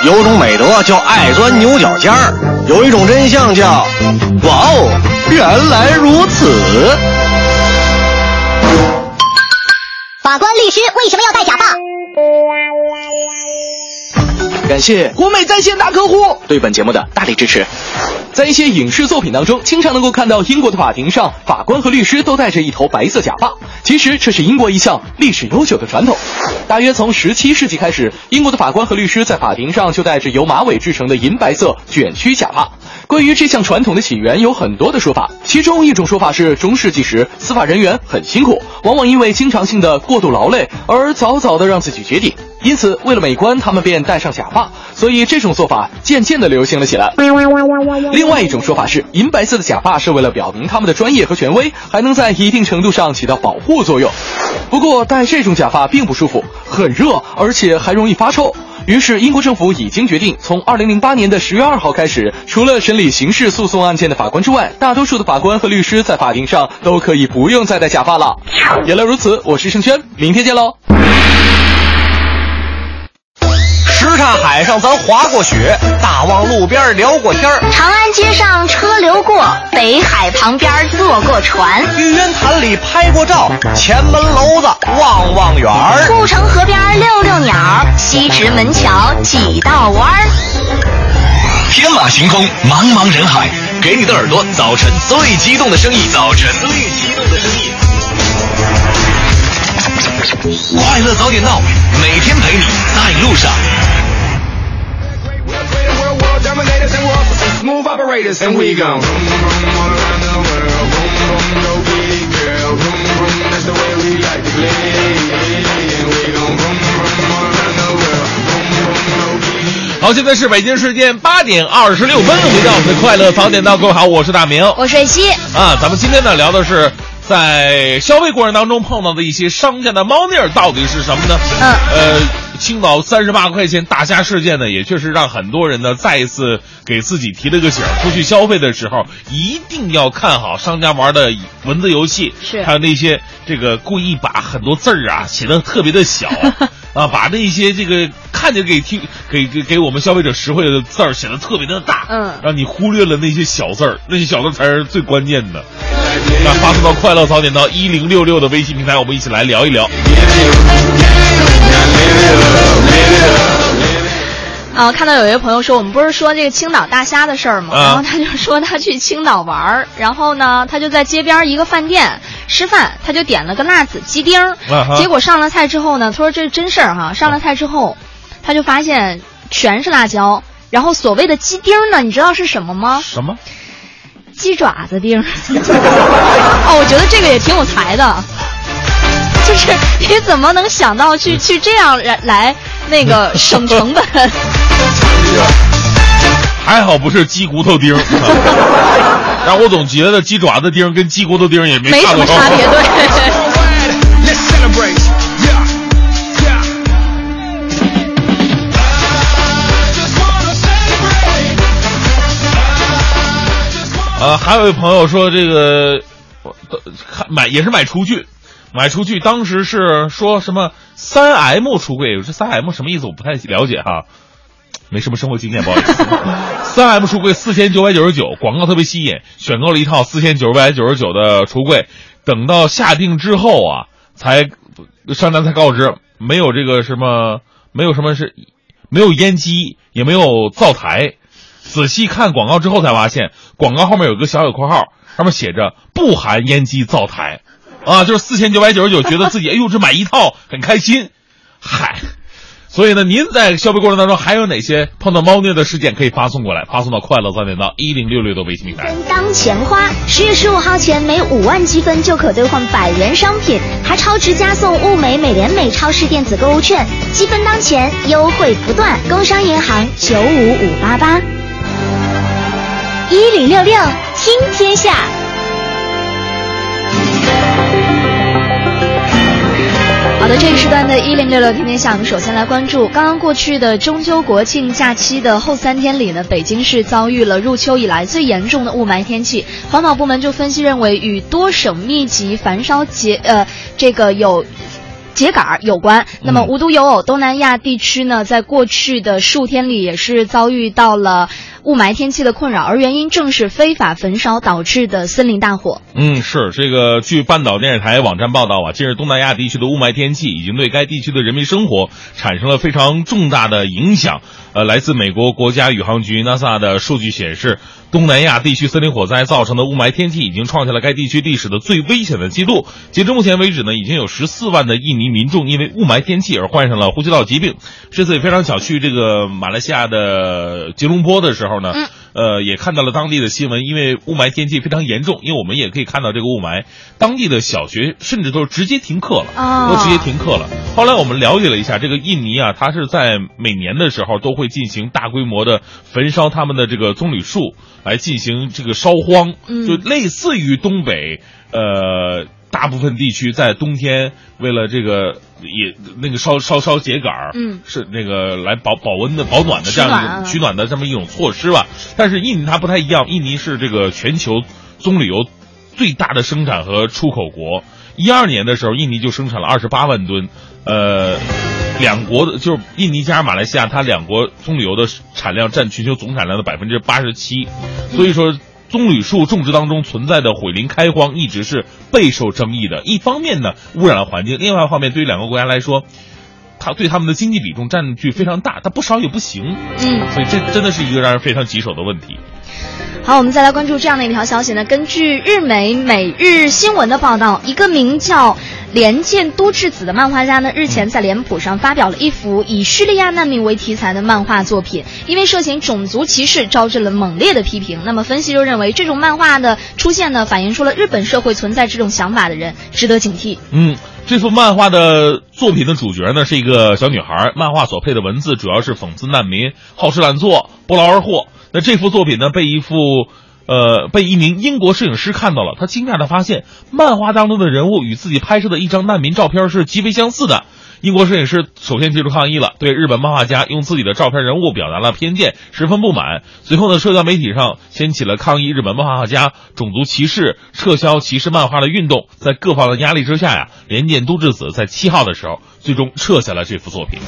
有种美德叫爱钻牛角尖儿，有一种真相叫哇哦，原来如此。法官、律师为什么要戴假发？感谢国美在线大客户对本节目的大力支持。在一些影视作品当中，经常能够看到英国的法庭上，法官和律师都戴着一头白色假发。其实这是英国一项历史悠久的传统。大约从十七世纪开始，英国的法官和律师在法庭上就戴着由马尾制成的银白色卷曲假发。关于这项传统的起源，有很多的说法。其中一种说法是，中世纪时司法人员很辛苦，往往因为经常性的过度劳累而早早的让自己绝顶，因此为了美观，他们便戴上假发。所以这种做法渐渐的流行了起来。另外一种说法是，银白色的假发是为了表明他们的专业和权威，还能在一定程度上起到保护作用。不过戴这种假发并不舒服，很热，而且还容易发臭。于是，英国政府已经决定，从二零零八年的十月二号开始，除了审理刑事诉讼案件的法官之外，大多数的法官和律师在法庭上都可以不用再戴假发了。原来如此，我是盛轩，明天见喽。什刹海上咱滑过雪，大望路边聊过天儿，长安街上车流过，北海旁边坐过船，玉渊潭里拍过照，前门楼子望望远儿，护城河边遛遛鸟，西直门桥几道弯儿。天马行空，茫茫人海，给你的耳朵早晨最激动的声音，早晨最激动的声音。快乐早点到，每天陪你在路上。Move operators and we go. play. 好，现在是北京时间八点二十六分，回到我们的快乐早点到，各位好，我是大明，我是西啊。咱们今天呢聊的是在消费过程当中碰到的一些商家的猫腻儿到底是什么呢？嗯，呃，青岛三十八块钱大虾事件呢，也确实让很多人呢再一次给自己提了个醒儿，出去消费的时候一定要看好商家玩的文字游戏，是还有那些这个故意把很多字儿啊写的特别的小啊，把那些这个看着给听给给给我们消费者实惠的字儿写的特别的大，嗯，让你忽略了那些小字儿，那些小字儿才是最关键的。那发送到快乐早点到一零六六的微信平台，我们一起来聊一聊。啊，看到有一位朋友说，我们不是说这个青岛大虾的事儿吗？啊然后他就说他去青岛玩儿，然后呢，他就在街边一个饭店吃饭，他就点了个辣子鸡丁儿，结果上了菜之后呢，他说这是真事儿哈，上了菜之后，他就发现全是辣椒，然后所谓的鸡丁儿呢，你知道是什么吗？什么？鸡爪子丁儿。哦，我觉得这个也挺有才的。就是你怎么能想到去去这样来来那个省成本？还好不是鸡骨头丁儿，然后我总觉得鸡爪子丁跟鸡骨头丁也没没什么差别，对。呃，还有一位朋友说这个，看买也是买厨具，买厨具当时是说什么三 M 橱柜，这三 M 什么意思？我不太了解哈，没什么生活经验，不好意思。三 M 橱柜四千九百九十九，广告特别吸引，选购了一套四千九百九十九的橱柜，等到下定之后啊，才商家才告知没有这个什么，没有什么是，没有烟机，也没有灶台。仔细看广告之后才发现，广告后面有个小小括号，上面写着不含烟机灶台，啊，就是四千九百九十九，觉得自己哎呦这买一套很开心，嗨。所以呢，您在消费过程当中还有哪些碰到猫腻的事件可以发送过来？发送到快乐早点到一零六六的微信平台。当钱花，十月十五号前每五万积分就可兑换百元商品，还超值加送物美美联美超市电子购物券，积分当前，优惠不断。工商银行九五五八八一零六六听天下。好的，这一时段的一零六六天天下，我们首先来关注刚刚过去的中秋国庆假期的后三天里呢，北京市遭遇了入秋以来最严重的雾霾天气。环保部门就分析认为，与多省密集焚烧节呃这个有。秸秆儿有关。那么无独有偶，东南亚地区呢，在过去的数天里也是遭遇到了雾霾天气的困扰，而原因正是非法焚烧导致的森林大火。嗯，是这个。据半岛电视台网站报道啊，近日东南亚地区的雾霾天气已经对该地区的人民生活产生了非常重大的影响。呃，来自美国国家宇航局 NASA 的数据显示，东南亚地区森林火灾造成的雾霾天气已经创下了该地区历史的最危险的记录。截至目前为止呢，已经有十四万的印尼民众因为雾霾天气而患上了呼吸道疾病。这次也非常巧，去这个马来西亚的吉隆坡的时候呢，嗯呃，也看到了当地的新闻，因为雾霾天气非常严重，因为我们也可以看到这个雾霾，当地的小学甚至都是直接停课了，哦都直接停课了。后来我们了解了一下，这个印尼啊，它是在每年的时候都会进行大规模的焚烧他们的这个棕榈树，来进行这个烧荒，嗯就类似于东北，呃。大部分地区在冬天为了这个也那个烧烧烧秸秆儿，嗯是那个来保保温的保暖的这样一取暖啊种取暖的这么一种措施吧。但是印尼它不太一样，印尼是这个全球棕榈油最大的生产和出口国。一二年的时候，印尼就生产了二十八万吨，呃，两国的就是印尼加上马来西亚，它两国棕榈油的产量占全球总产量的百分之八十七，所以说。棕榈树种植当中存在的毁林开荒一直是备受争议的。一方面呢，污染了环境；另外一方面，对于两个国家来说，它对他们的经济比重占据非常大，它不少也不行。嗯，所以这真的是一个让人非常棘手的问题。好，我们再来关注这样的一条消息呢。根据日媒《每日新闻》的报道，一个名叫连见都智子的漫画家呢，日前在脸谱上发表了一幅以叙利亚难民为题材的漫画作品，因为涉嫌种族歧视，招致了猛烈的批评。那么分析就认为，这种漫画的出现呢，反映出了日本社会存在这种想法的人，值得警惕。嗯，这幅漫画的作品的主角呢是一个小女孩，漫画所配的文字主要是讽刺难民好吃懒做、不劳而获。那这幅作品呢被一幅。呃，被一名英国摄影师看到了，他惊讶地发现，漫画当中的人物与自己拍摄的一张难民照片是极为相似的。英国摄影师首先提出抗议了，对日本漫画家用自己的照片人物表达了偏见，十分不满。随后呢，社交媒体上掀起了抗议日本漫画家种族歧视、撤销歧视漫画的运动。在各方的压力之下呀，连见都智子在七号的时候最终撤下了这幅作品。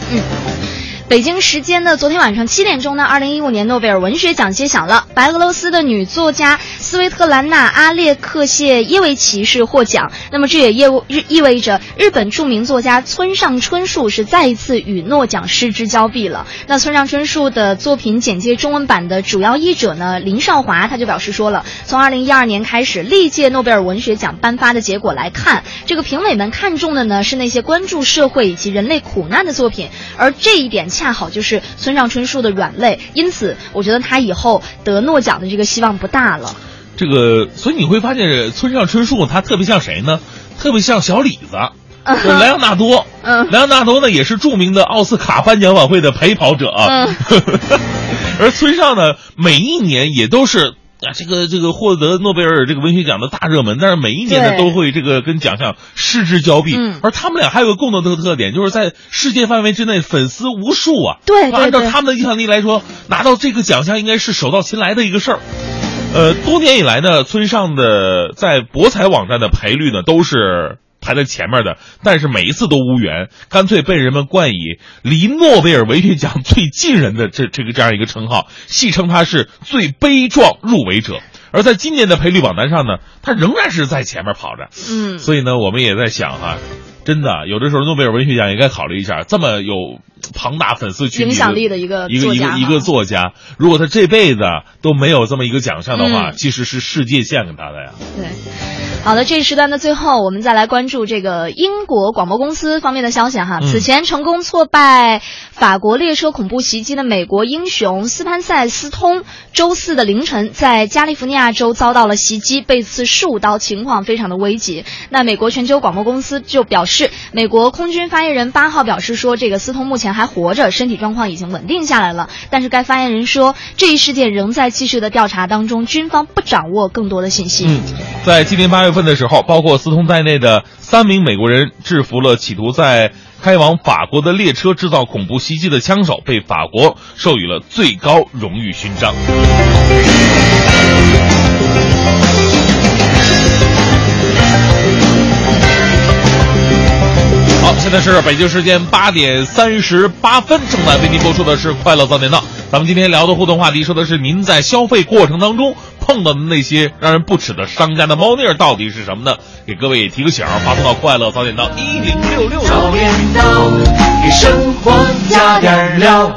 北京时间的昨天晚上七点钟呢，二零一五年诺贝尔文学奖揭晓了，白俄罗斯的女作家斯维特兰娜·阿列克谢耶维奇是获奖。那么这也意意意味着日本著名作家村上春树是再一次与诺奖失之交臂了。那村上春树的作品简介中文版的主要译者呢林少华他就表示说了，从二零一二年开始历届诺贝尔文学奖颁发的结果来看，这个评委们看中的呢是那些关注社会以及人类苦难的作品，而这一点。恰好就是村上春树的软肋，因此我觉得他以后得诺奖的这个希望不大了。这个，所以你会发现村上春树他特别像谁呢？特别像小李子，莱昂纳多。嗯，莱昂纳多呢也是著名的奥斯卡颁奖晚会的陪跑者。嗯，而村上呢，每一年也都是。啊，这个这个获得诺贝尔这个文学奖的大热门，但是每一年呢都会这个跟奖项失之交臂。而他们俩还有个共同的特点，就是在世界范围之内粉丝无数啊。对，按照他们的影响力来说，拿到这个奖项应该是手到擒来的一个事儿。呃，多年以来呢，村上的在博彩网站的赔率呢都是。排在前面的，但是每一次都无缘，干脆被人们冠以离诺贝尔文学奖最近人的这这个这样一个称号，戏称他是最悲壮入围者。而在今年的赔率榜单上呢，他仍然是在前面跑着。嗯，所以呢，我们也在想哈。真的，有的时候诺贝尔文学奖也该考虑一下，这么有庞大粉丝群影响力的一个一个一个一个作家，如果他这辈子都没有这么一个奖项的话，其实是世界献给他的呀。对，好的，这一时段的最后，我们再来关注这个英国广播公司方面的消息哈。此前成功挫败法国列车恐怖袭击的美国英雄斯潘塞斯通，周四的凌晨在加利福尼亚州遭到了袭击，被刺十五刀，情况非常的危急。那美国全球广播公司就表示。是美国空军发言人八号表示说，这个斯通目前还活着，身体状况已经稳定下来了。但是该发言人说，这一事件仍在继续的调查当中，军方不掌握更多的信息。嗯，在今年八月份的时候，包括斯通在内的三名美国人制服了企图在开往法国的列车制造恐怖袭击的枪手，被法国授予了最高荣誉勋章。好，现在是北京时间八点三十八分，正在为您播出的是《快乐早点到》。咱们今天聊的互动话题说的是您在消费过程当中碰到的那些让人不齿的商家的猫腻儿到底是什么呢？给各位提个醒，发送到《快乐早点到》一零六六。早点到，给生活加点料。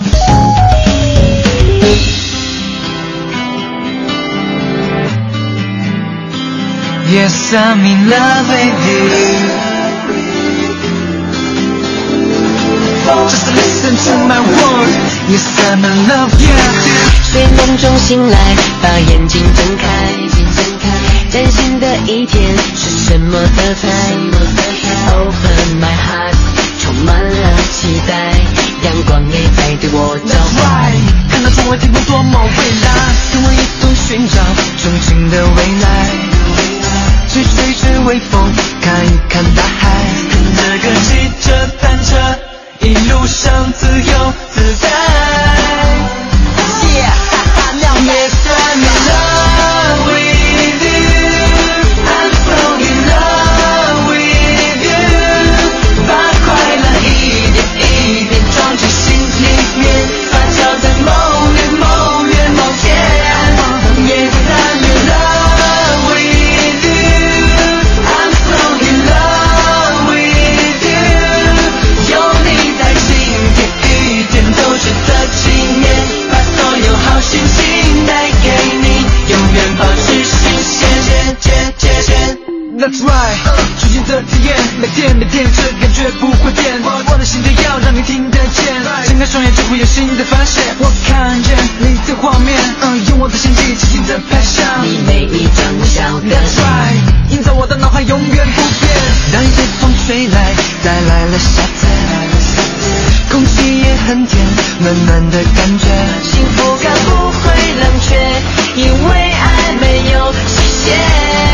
Yes, I'm in love with you. Just listen to my words. Yes, I'm in love with you. 睡梦中醒来，把眼睛睁开，崭新的一天是什么色彩？Open my heart，充满了期待，阳光也在对我召唤。看到窗外天空多么蔚蓝，跟我一同寻找憧憬的未来。去吹吹微风，看一看大海，跟着歌骑着单车。一路上自由自在。That's right，全新的体验，每天每天这感觉不会变。我的心跳要让你听得见，睁开双眼就会有新的发现。我看见你的画面，用我的相机轻轻地拍下你每一张微笑。That's right，印在我的脑海永远不变。当一阵风吹来，带来了夏天，空气也很甜，暖暖的感觉，幸福感不会冷却，因为爱没有期限。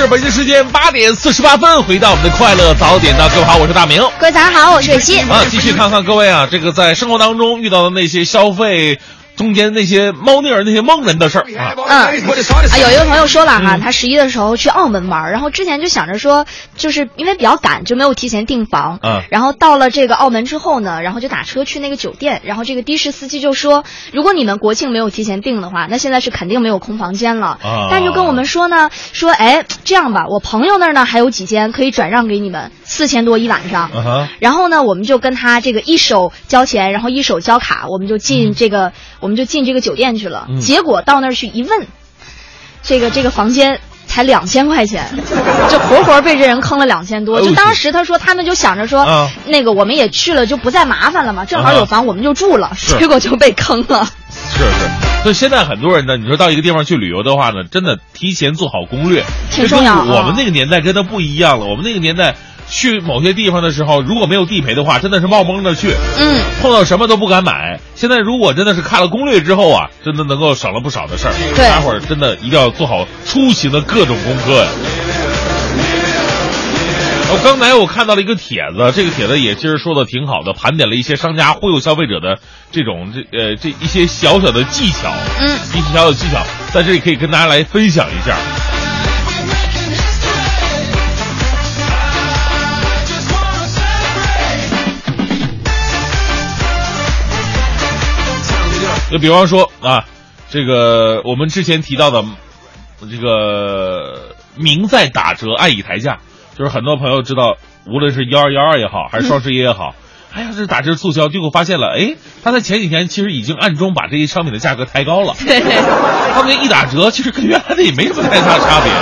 是北京时间八点四十八分，回到我们的快乐早点到，各位好，我是大明。各位早上好，我是蕊希。啊，继续看看各位啊，这个在生活当中遇到的那些消费中间那些猫腻儿、那些蒙人的事儿啊。嗯，啊，有一个朋友说了哈，他十一的时候去澳门玩，然后之前就想着说，就是因为比较赶，就没有提前订房。嗯然后到了这个澳门之后呢，然后就打车去那个酒店，然后这个的士司机就说，如果你们国庆没有提前订的话，那现在是肯定没有空房间了。啊但就跟我们说呢，说哎，这样吧，我朋友那儿呢还有几间可以转让给你们，四千多一晚上。嗯，然后呢，我们就跟他这个一手交钱，然后一手交卡，我们就进这个，我们就进这个酒店去了。嗯结果到那儿去一问，这个这个房间才两千块钱，就活活被这人坑了两千多。就当时他说他们就想着说，啊那个我们也去了就不再麻烦了嘛，正好有房我们就住了，是结果就被坑了。是是，所以现在很多人呢，你说到一个地方去旅游的话呢，真的提前做好攻略，挺重要我们那个年代真的不一样了。我们那个年代去某些地方的时候，如果没有地陪的话，真的是冒蒙着去，嗯，碰到什么都不敢买。现在如果真的是看了攻略之后啊，真的能够省了不少的事儿。对大伙儿真的一定要做好出行的各种功课呀。我刚才我看到了一个帖子，这个帖子也其实说的挺好的，盘点了一些商家忽悠消费者的这种这呃这一些小小的技巧，嗯，一些小小的技巧，在这里可以跟大家来分享一下。就比方说啊，这个我们之前提到的这个明在打折，爱以抬价，就是很多朋友知道，无论是幺二幺二也好，还是双十一也好，哎呀，这打折促销，结果发现了，哎，他在前几天其实已经暗中把这些商品的价格抬高了。对，他们一打折，其实跟原来的也没什么太大差别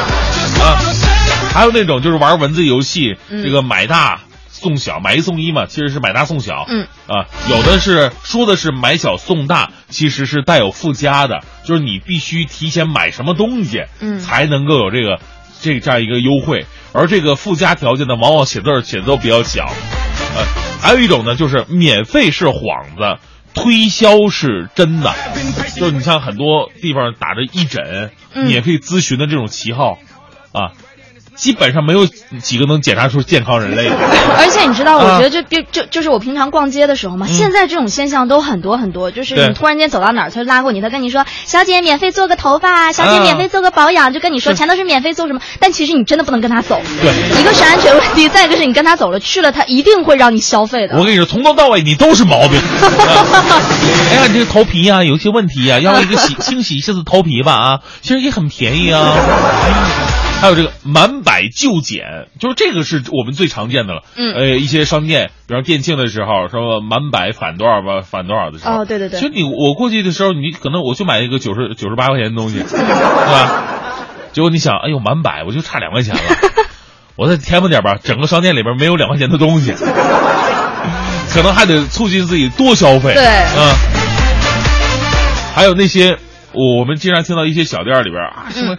啊。还有那种就是玩文字游戏，嗯这个买大送小，买一送一嘛，其实是买大送小。嗯啊，有的是说的是买小送大，其实是带有附加的，就是你必须提前买什么东西，嗯才能够有这个这这样一个优惠。而这个附加条件呢，往往写字儿写的都比较小。呃，还有一种呢，就是免费是幌子，推销是真的。就是你像很多地方打着义诊、嗯免费咨询的这种旗号，啊，基本上没有几个能检查出健康人类的。而且你知道，我啊觉得这就就就是我平常逛街的时候嘛，嗯现在这种现象都很多很多。就是你突然间走到哪儿，他就拉过你，他跟你说：“小姐，免费做个头发，小姐啊免费做个保养。”就跟你说全都是免费做什么，但其实你真的不能跟他走。对一个是安全问题，再一个是你跟他走了去了，他一定会让你消费的。我跟你说，从头到尾你都是毛病。啊 哎呀，你这个头皮啊、有一些问题啊、要不一个洗清洗一下子头皮吧啊，其实也很便宜啊。还有这个满百就减，就是这个是我们最常见的了。嗯呃，一些商店，比方店庆的时候，说满百返多少吧，返多少的时候。哦，对对对其实你我过去的时候，你可能我就买一个九十九十八块钱的东西，对吧？结果你想，哎呦，满百，我就差两块钱了，我再添吧点吧，整个商店里边没有两块钱的东西，可能还得促进自己多消费。对嗯。还有那些我们经常听到一些小店里边啊，什么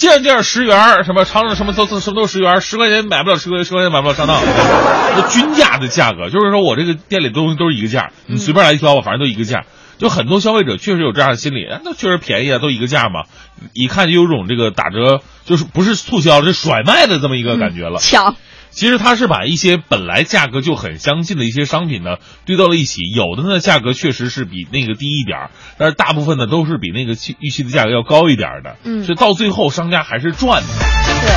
件件十元儿，什么长城什么都都什么都十元，十块钱买不了十块，十块钱买不了上当，那均价的价格，就是说我这个店里的东西都是一个价，你随便来挑吧，反正都一个价。就很多消费者确实有这样的心理，哎那确实便宜啊，都一个价嘛，一看就有种这个打折，就是不是促销，是甩卖的这么一个感觉了。抢。其实它是把一些本来价格就很相近的一些商品呢堆到了一起，有的呢价格确实是比那个低一点儿，但是大部分呢都是比那个期预期的价格要高一点儿的。嗯所以到最后商家还是赚的。对，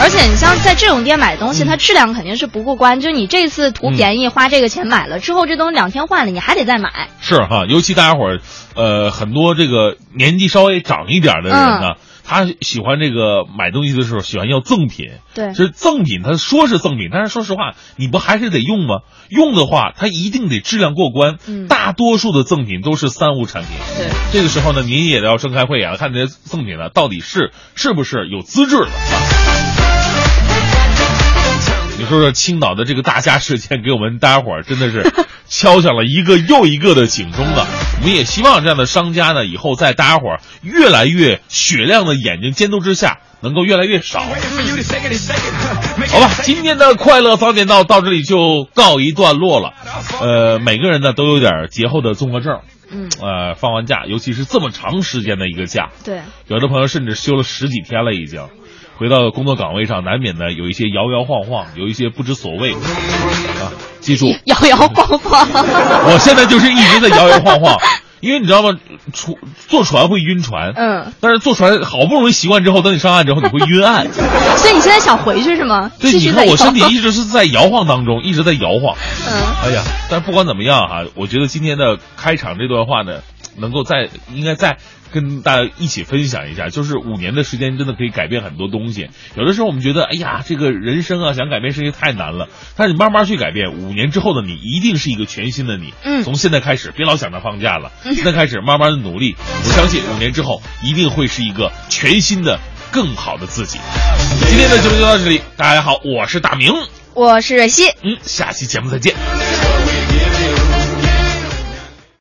而且你像在这种店买东西，它质量肯定是不过关。就你这次图便宜花这个钱买了之后，这东西两天换了，你还得再买。是哈，尤其大家伙儿，呃，很多这个年纪稍微长一点儿的人呢，他喜欢这个买东西的时候喜欢要赠品。对是赠品，他说是赠品，但是说实话，你不还是得用吗？用的话，它一定得质量过关。嗯大多数的赠品都是三无产品。对，这个时候呢，您也要睁开慧眼，看这些赠品呢到底是是不是有资质的啊。你说说青岛的这个大虾事件，给我们大家伙儿真的是敲响了一个又一个的警钟啊！我们也希望这样的商家呢，以后在大家伙儿越来越雪亮的眼睛监督之下，能够越来越少。好吧，今天的快乐早点到到这里就告一段落了。呃，每个人呢都有点节后的综合症。嗯，呃，放完假，尤其是这么长时间的一个假，对，有的朋友甚至休了十几天了，已经回到工作岗位上，难免呢有一些摇摇晃晃，有一些不知所谓啊。记住，摇摇晃晃。我现在就是一直在摇摇晃晃，因为你知道吗？船坐船会晕船，嗯，但是坐船好不容易习惯之后，等你上岸之后，你会晕岸。所以你现在想回去是吗？对，你看我身体一直是在摇晃当中，一直在摇晃。嗯，哎呀，但是不管怎么样哈，我觉得今天的开场这段话呢，能够在应该再跟大家一起分享一下，就是五年的时间真的可以改变很多东西。有的时候我们觉得，哎呀，这个人生啊，想改变事情太难了，但是你慢慢去改变，五年之后的你一定是一个全新的你。嗯从现在开始，别老想着放假了，嗯现在开始慢慢的努力，我相信五年之后一定会是一个全新的、更好的自己。今天的节目就到这里，大家好，我是大明，我是瑞希。嗯，下期节目再见。